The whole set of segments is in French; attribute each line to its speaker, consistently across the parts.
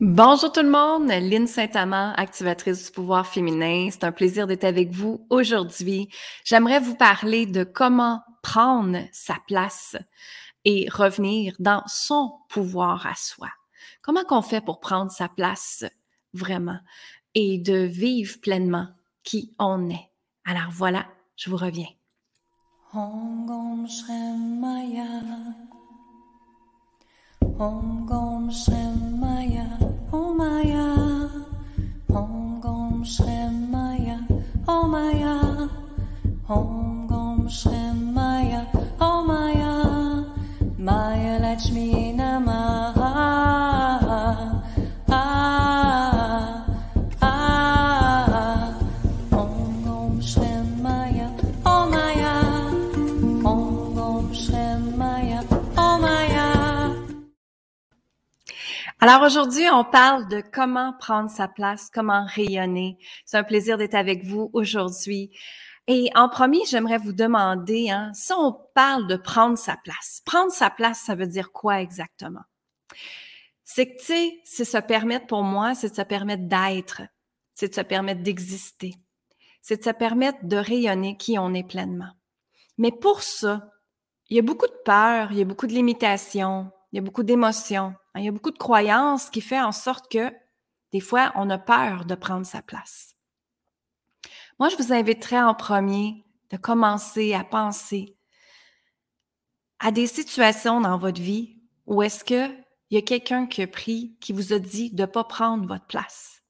Speaker 1: Bonjour tout le monde, Lynne Saint-Amand, activatrice du pouvoir féminin. C'est un plaisir d'être avec vous aujourd'hui. J'aimerais vous parler de comment prendre sa place et revenir dans son pouvoir à soi. Comment qu'on fait pour prendre sa place vraiment et de vivre pleinement qui on est? Alors voilà, je vous reviens. Alors aujourd'hui, on parle de comment prendre sa place, comment rayonner. C'est un plaisir d'être avec vous aujourd'hui. Et en premier, j'aimerais vous demander, hein, si on parle de prendre sa place, prendre sa place, ça veut dire quoi exactement? C'est que, tu sais, c'est se permettre pour moi, c'est de se permettre d'être, c'est de se permettre d'exister, c'est de se permettre de rayonner qui on est pleinement. Mais pour ça, il y a beaucoup de peur, il y a beaucoup de limitations, il y a beaucoup d'émotions, il y a beaucoup de croyances qui fait en sorte que des fois, on a peur de prendre sa place. Moi, je vous inviterais en premier de commencer à penser à des situations dans votre vie où est-ce qu'il y a quelqu'un qui a pris, qui vous a dit de ne pas prendre votre place.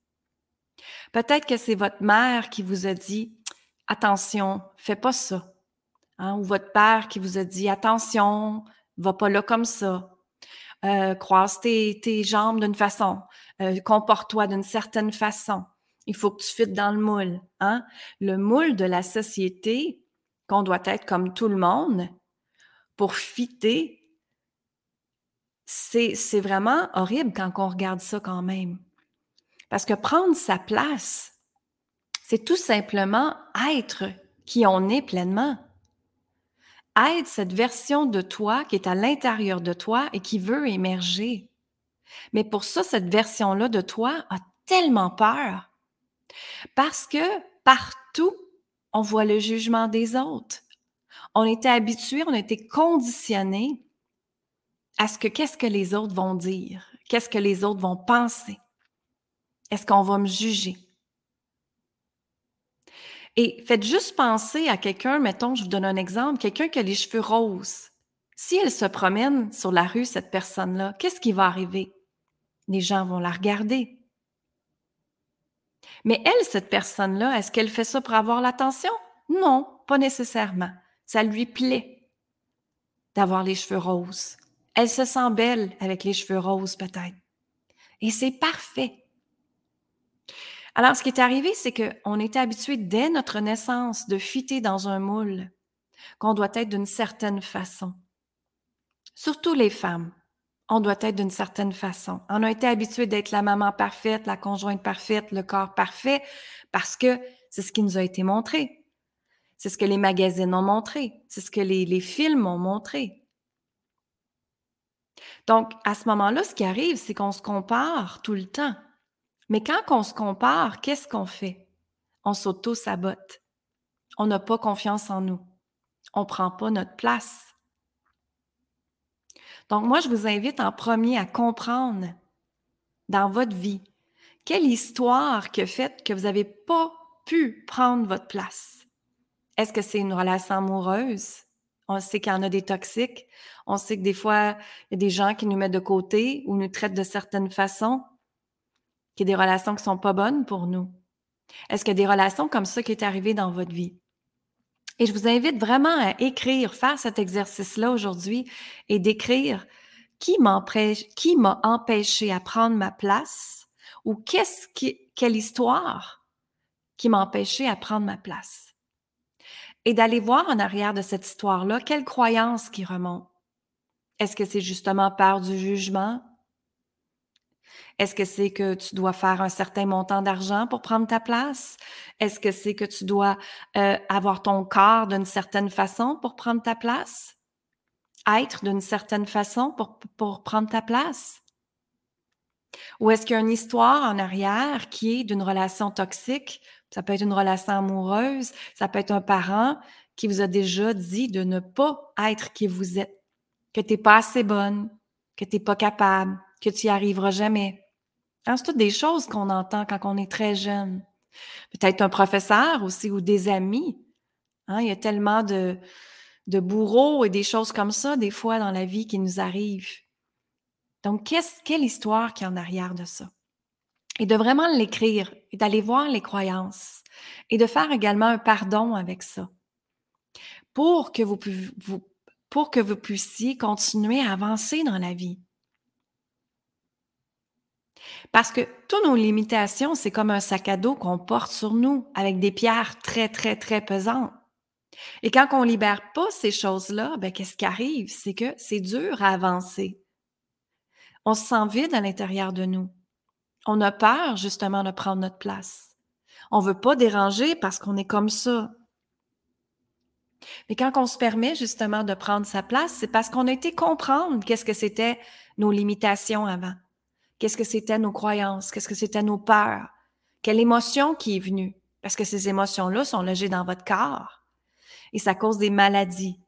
Speaker 1: Peut-être que c'est votre mère qui vous a dit attention, fais pas ça. Hein, ou votre père qui vous a dit attention, va pas là comme ça euh, croise tes, jambes d'une façon, euh, comporte-toi d'une certaine façon. Il faut que tu fites dans le moule. Hein? Le moule de la société, qu'on doit être comme tout le monde, pour fitter, c'est, c'est vraiment horrible quand on regarde ça quand même. Parce que prendre sa place, c'est tout simplement être qui on est pleinement aide cette version de toi qui est à l'intérieur de toi et qui veut émerger. Mais pour ça, cette version-là de toi a tellement peur parce que partout, on voit le jugement des autres. On était habitué, on été conditionné à ce que qu'est-ce que les autres vont dire, qu'est-ce que les autres vont penser? Est-ce qu'on va me juger? Et faites juste penser à quelqu'un, mettons, je vous donne un exemple, quelqu'un qui a les cheveux roses. Si elle se promène sur la rue, cette personne-là, qu'est-ce qui va arriver? Les gens vont la regarder. Mais elle, cette personne-là, est-ce qu'elle fait ça pour avoir l'attention? Non, pas nécessairement. Ça lui plaît d'avoir les cheveux roses. Elle se sent belle avec les cheveux roses, peut-être. Et c'est parfait. Alors, ce qui est arrivé, c'est qu'on était habitué dès notre naissance de fitter dans un moule, qu'on doit être d'une certaine façon. Surtout les femmes, on doit être d'une certaine façon. On a été habitué d'être la maman parfaite, la conjointe parfaite, le corps parfait, parce que c'est ce qui nous a été montré. C'est ce que les magazines ont montré. C'est ce que les, les films ont montré. Donc, à ce moment-là, ce qui arrive, c'est qu'on se compare tout le temps. Mais quand on se compare, qu'est-ce qu'on fait? On s'auto-sabote. On n'a pas confiance en nous. On ne prend pas notre place. Donc, moi, je vous invite en premier à comprendre dans votre vie quelle histoire que fait que vous n'avez pas pu prendre votre place. Est-ce que c'est une relation amoureuse? On sait qu'il y en a des toxiques. On sait que des fois, il y a des gens qui nous mettent de côté ou nous traitent de certaines façons qu'il y des relations qui sont pas bonnes pour nous? Est-ce qu'il y a des relations comme ça qui est arrivé dans votre vie? Et je vous invite vraiment à écrire, faire cet exercice-là aujourd'hui et d'écrire qui m'a empêché à prendre ma place ou qu'est-ce qui, quelle histoire qui m'a empêché à prendre ma place? Et d'aller voir en arrière de cette histoire-là, quelle croyance qui remonte? Est-ce que c'est justement peur du jugement, est-ce que c'est que tu dois faire un certain montant d'argent pour prendre ta place? Est-ce que c'est que tu dois euh, avoir ton corps d'une certaine façon pour prendre ta place? Être d'une certaine façon pour, pour prendre ta place? Ou est-ce qu'il y a une histoire en arrière qui est d'une relation toxique? Ça peut être une relation amoureuse, ça peut être un parent qui vous a déjà dit de ne pas être qui vous êtes, que tu n'es pas assez bonne, que tu n'es pas capable, que tu n'y arriveras jamais. Hein, c'est toutes des choses qu'on entend quand on est très jeune. Peut-être un professeur aussi ou des amis. Hein, il y a tellement de, bourreaux et des choses comme ça, des fois, dans la vie qui nous arrivent. Donc, quelle histoire qui est en arrière de ça? Et de vraiment l'écrire et d'aller voir les croyances et de faire également un pardon avec ça pour que vous puissiez continuer à avancer dans la vie. Parce que toutes nos limitations, c'est comme un sac à dos qu'on porte sur nous avec des pierres très, très, très pesantes. Et quand on libère pas ces choses-là, ben, qu'est-ce qui arrive? C'est que c'est dur à avancer. On se sent vide à l'intérieur de nous. On a peur, justement, de prendre notre place. On veut pas déranger parce qu'on est comme ça. Mais quand on se permet, justement, de prendre sa place, c'est parce qu'on a été comprendre qu'est-ce que c'était nos limitations avant. Qu'est-ce que c'était nos croyances? Qu'est-ce que c'était nos peurs? Quelle émotion qui est venue? Parce que ces émotions-là sont logées dans votre corps. Et ça cause des maladies.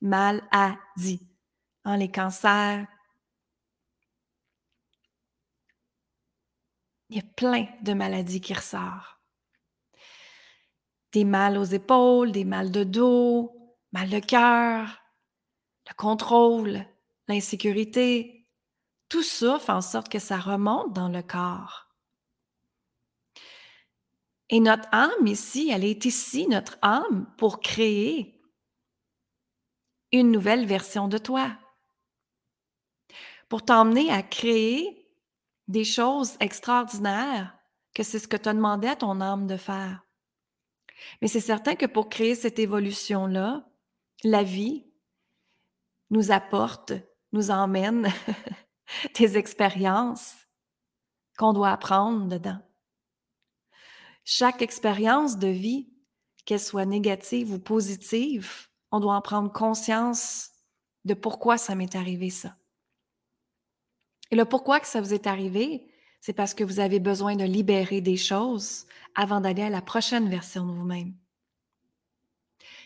Speaker 1: Maladies. Hein, les cancers. Il y a plein de maladies qui ressortent. Des mal aux épaules, des mal de dos, mal de cœur, le contrôle, l'insécurité, tout ça fait en sorte que ça remonte dans le corps. Et notre âme ici, elle est ici, notre âme, pour créer une nouvelle version de toi. Pour t'emmener à créer des choses extraordinaires, que c'est ce que tu as demandé à ton âme de faire. Mais c'est certain que pour créer cette évolution-là, la vie nous apporte, nous emmène des expériences qu'on doit apprendre dedans. Chaque expérience de vie, qu'elle soit négative ou positive, on doit en prendre conscience de pourquoi ça m'est arrivé ça. Et le pourquoi que ça vous est arrivé, c'est parce que vous avez besoin de libérer des choses avant d'aller à la prochaine version de vous-même.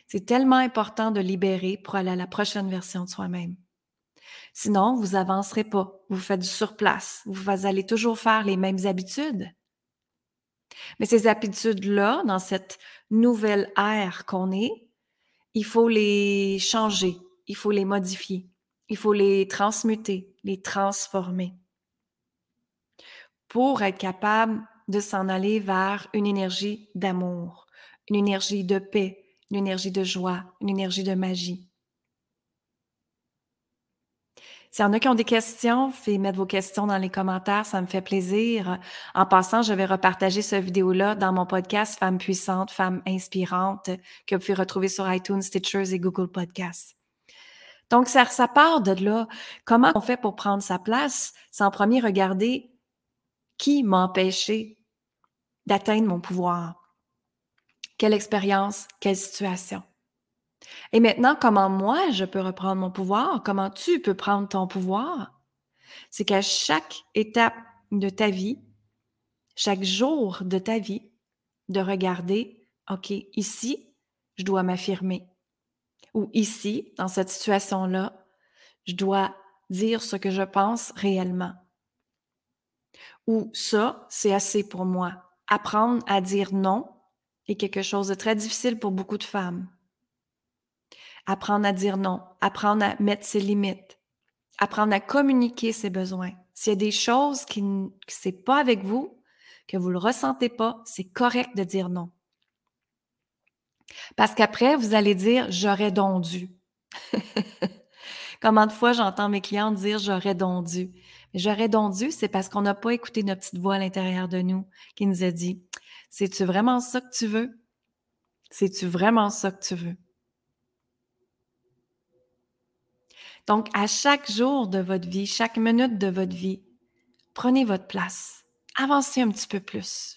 Speaker 1: C'est tellement important de libérer pour aller à la prochaine version de soi-même. Sinon, vous avancerez pas. Vous faites du surplace. Vous allez toujours faire les mêmes habitudes. Mais ces habitudes-là, dans cette nouvelle ère qu'on est, il faut les changer, il faut les modifier, il faut les transmuter, les transformer pour être capable de s'en aller vers une énergie d'amour, une énergie de paix, une énergie de joie, une énergie de magie. S'il y en a qui ont des questions, faites mettre vos questions dans les commentaires, ça me fait plaisir. En passant, je vais repartager cette vidéo-là dans mon podcast Femmes puissantes, Femmes inspirantes, que vous pouvez retrouver sur iTunes, Stitchers et Google Podcasts. Donc, ça, part de là. Comment on fait pour prendre sa place? C'est en premier regarder qui m'a empêché d'atteindre mon pouvoir? Quelle expérience, quelle situation? Et maintenant, comment moi, je peux reprendre mon pouvoir? Comment tu peux prendre ton pouvoir? C'est qu'à chaque étape de ta vie, chaque jour de ta vie, de regarder, OK, ici, je dois m'affirmer. Ou ici, dans cette situation-là, je dois dire ce que je pense réellement. Ou ça, c'est assez pour moi. Apprendre à dire non est quelque chose de très difficile pour beaucoup de femmes apprendre à dire non, apprendre à mettre ses limites, apprendre à communiquer ses besoins. S'il y a des choses qui ne c'est pas avec vous, que vous le ressentez pas, c'est correct de dire non. Parce qu'après, vous allez dire j'aurais donc dû. Combien de fois j'entends mes clients dire j'aurais donc dû. J'aurais donc dû, c'est parce qu'on n'a pas écouté notre petite voix à l'intérieur de nous qui nous a dit C'est-tu vraiment ça que tu veux? C'est-tu vraiment ça que tu veux? Donc, à chaque jour de votre vie, chaque minute de votre vie, prenez votre place. Avancez un petit peu plus.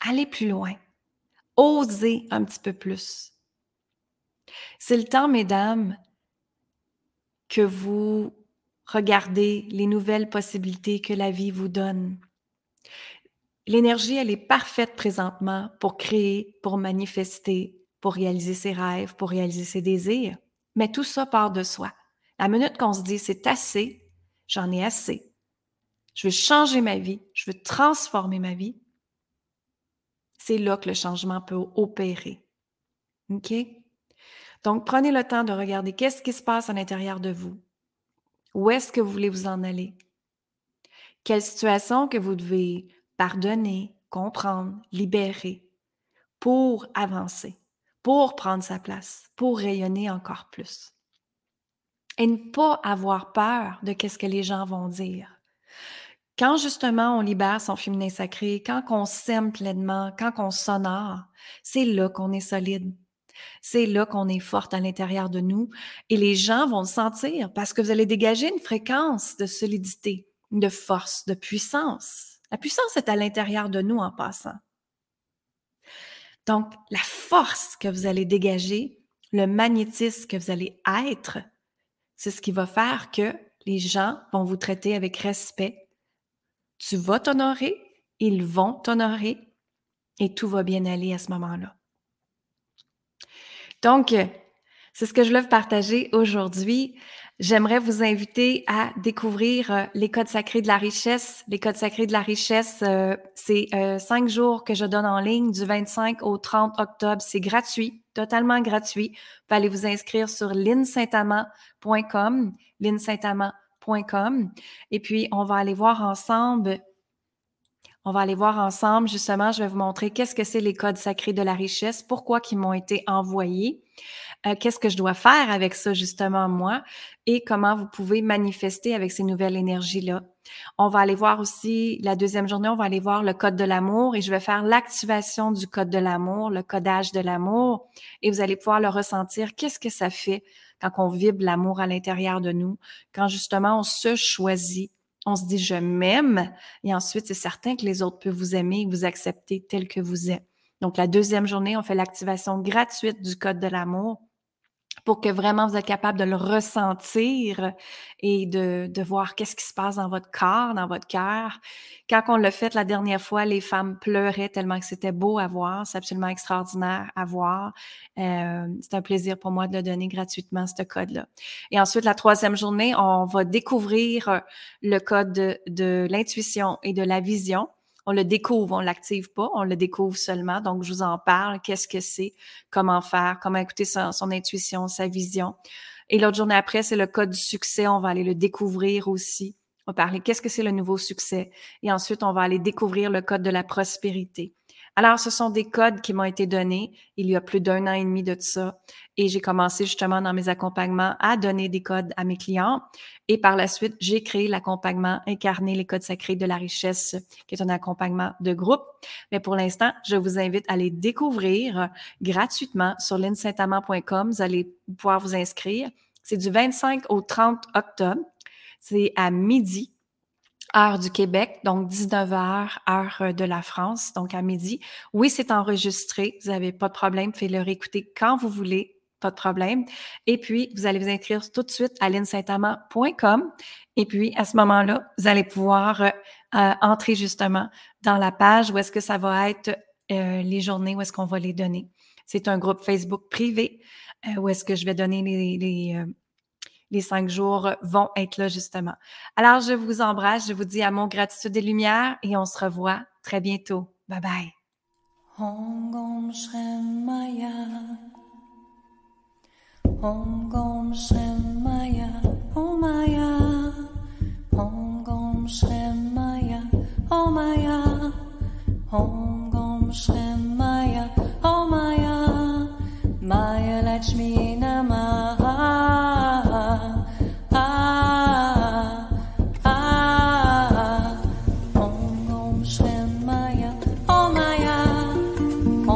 Speaker 1: Allez plus loin. Osez un petit peu plus. C'est le temps, mesdames, que vous Regardez les nouvelles possibilités que la vie vous donne. L'énergie, elle est parfaite présentement pour créer, pour manifester, pour réaliser ses rêves, pour réaliser ses désirs. Mais tout ça part de soi. La minute qu'on se dit c'est assez, j'en ai assez. Je veux changer ma vie, je veux transformer ma vie. C'est là que le changement peut opérer. OK? Donc, prenez le temps de regarder qu'est-ce qui se passe à l'intérieur de vous. Où est-ce que vous voulez vous en aller? Quelle situation que vous devez pardonner, comprendre, libérer pour avancer, pour prendre sa place, pour rayonner encore plus. Et ne pas avoir peur de ce que les gens vont dire. Quand justement on libère son féminin sacré, quand on s'aime pleinement, quand on s'honore, c'est là qu'on est solide. C'est là qu'on est forte à l'intérieur de nous et les gens vont le sentir parce que vous allez dégager une fréquence de solidité, de force, de puissance. La puissance est à l'intérieur de nous en passant. Donc, la force que vous allez dégager, le magnétisme que vous allez être, c'est ce qui va faire que les gens vont vous traiter avec respect. Tu vas t'honorer, ils vont t'honorer et tout va bien aller à ce moment-là. Donc, c'est ce que je vous partager aujourd'hui. J'aimerais vous inviter à découvrir euh, les codes sacrés de la richesse. Les codes sacrés de la richesse, euh, c'est euh, cinq jours que je donne en ligne du 25 au 30 octobre. C'est gratuit, totalement gratuit. Vous pouvez aller vous inscrire sur linsaintamant.com, linsaintamant.com. Et puis, on va aller voir ensemble on va aller voir ensemble, justement, je vais vous montrer qu'est-ce que c'est les codes sacrés de la richesse, pourquoi ils m'ont été envoyés, euh, qu'est-ce que je dois faire avec ça, justement, moi, et comment vous pouvez manifester avec ces nouvelles énergies-là. On va aller voir aussi, la deuxième journée, on va aller voir le code de l'amour et je vais faire l'activation du code de l'amour, le codage de l'amour, et vous allez pouvoir le ressentir. Qu'est-ce que ça fait quand on vibre l'amour à l'intérieur de nous, quand justement on se choisit on se dit je m'aime et ensuite c'est certain que les autres peuvent vous aimer et vous accepter tel que vous êtes. Donc la deuxième journée, on fait l'activation gratuite du code de l'amour pour que vraiment vous êtes capable de le ressentir et de, de voir qu'est-ce qui se passe dans votre corps, dans votre cœur. Quand on l'a fait la dernière fois, les femmes pleuraient tellement que c'était beau à voir, c'est absolument extraordinaire à voir. Euh, c'est un plaisir pour moi de le donner gratuitement, ce code-là. Et ensuite, la troisième journée, on va découvrir le code de, de l'intuition et de la vision on le découvre, on l'active pas, on le découvre seulement. Donc, je vous en parle, qu'est-ce que c'est, comment faire, comment écouter son, son intuition, sa vision? Et l'autre journée après, c'est le code du succès. On va aller le découvrir aussi. On va parler qu'est-ce que c'est le nouveau succès? Et ensuite, on va aller découvrir le code de la prospérité. Alors, ce sont des codes qui m'ont été donnés il y a plus d'un an et demi de ça. Et j'ai commencé justement dans mes accompagnements à donner des codes à mes clients. Et par la suite, j'ai créé l'accompagnement Incarner les codes sacrés de la richesse, qui est un accompagnement de groupe. Mais pour l'instant, je vous invite à les découvrir gratuitement sur linsaintamant.com. Vous allez pouvoir vous inscrire. C'est du 25 au 30 octobre. C'est à midi heure du Québec, donc 19 heures, heure euh, de la France, donc à midi. Oui, c'est enregistré, vous n'avez pas de problème, faites le réécouter quand vous voulez, pas de problème. Et puis, vous allez vous inscrire tout de suite à linsaintamant.com. Et puis, à ce moment-là, vous allez pouvoir euh, euh, entrer justement dans la page où est-ce que ça va être les journées, où est-ce qu'on va les donner. C'est un groupe Facebook privé où est-ce que je vais donner les, les, les cinq jours vont être là justement. Alors, je vous embrasse, je vous dis à mon gratitude et lumière et on se revoit très bientôt. Bye bye.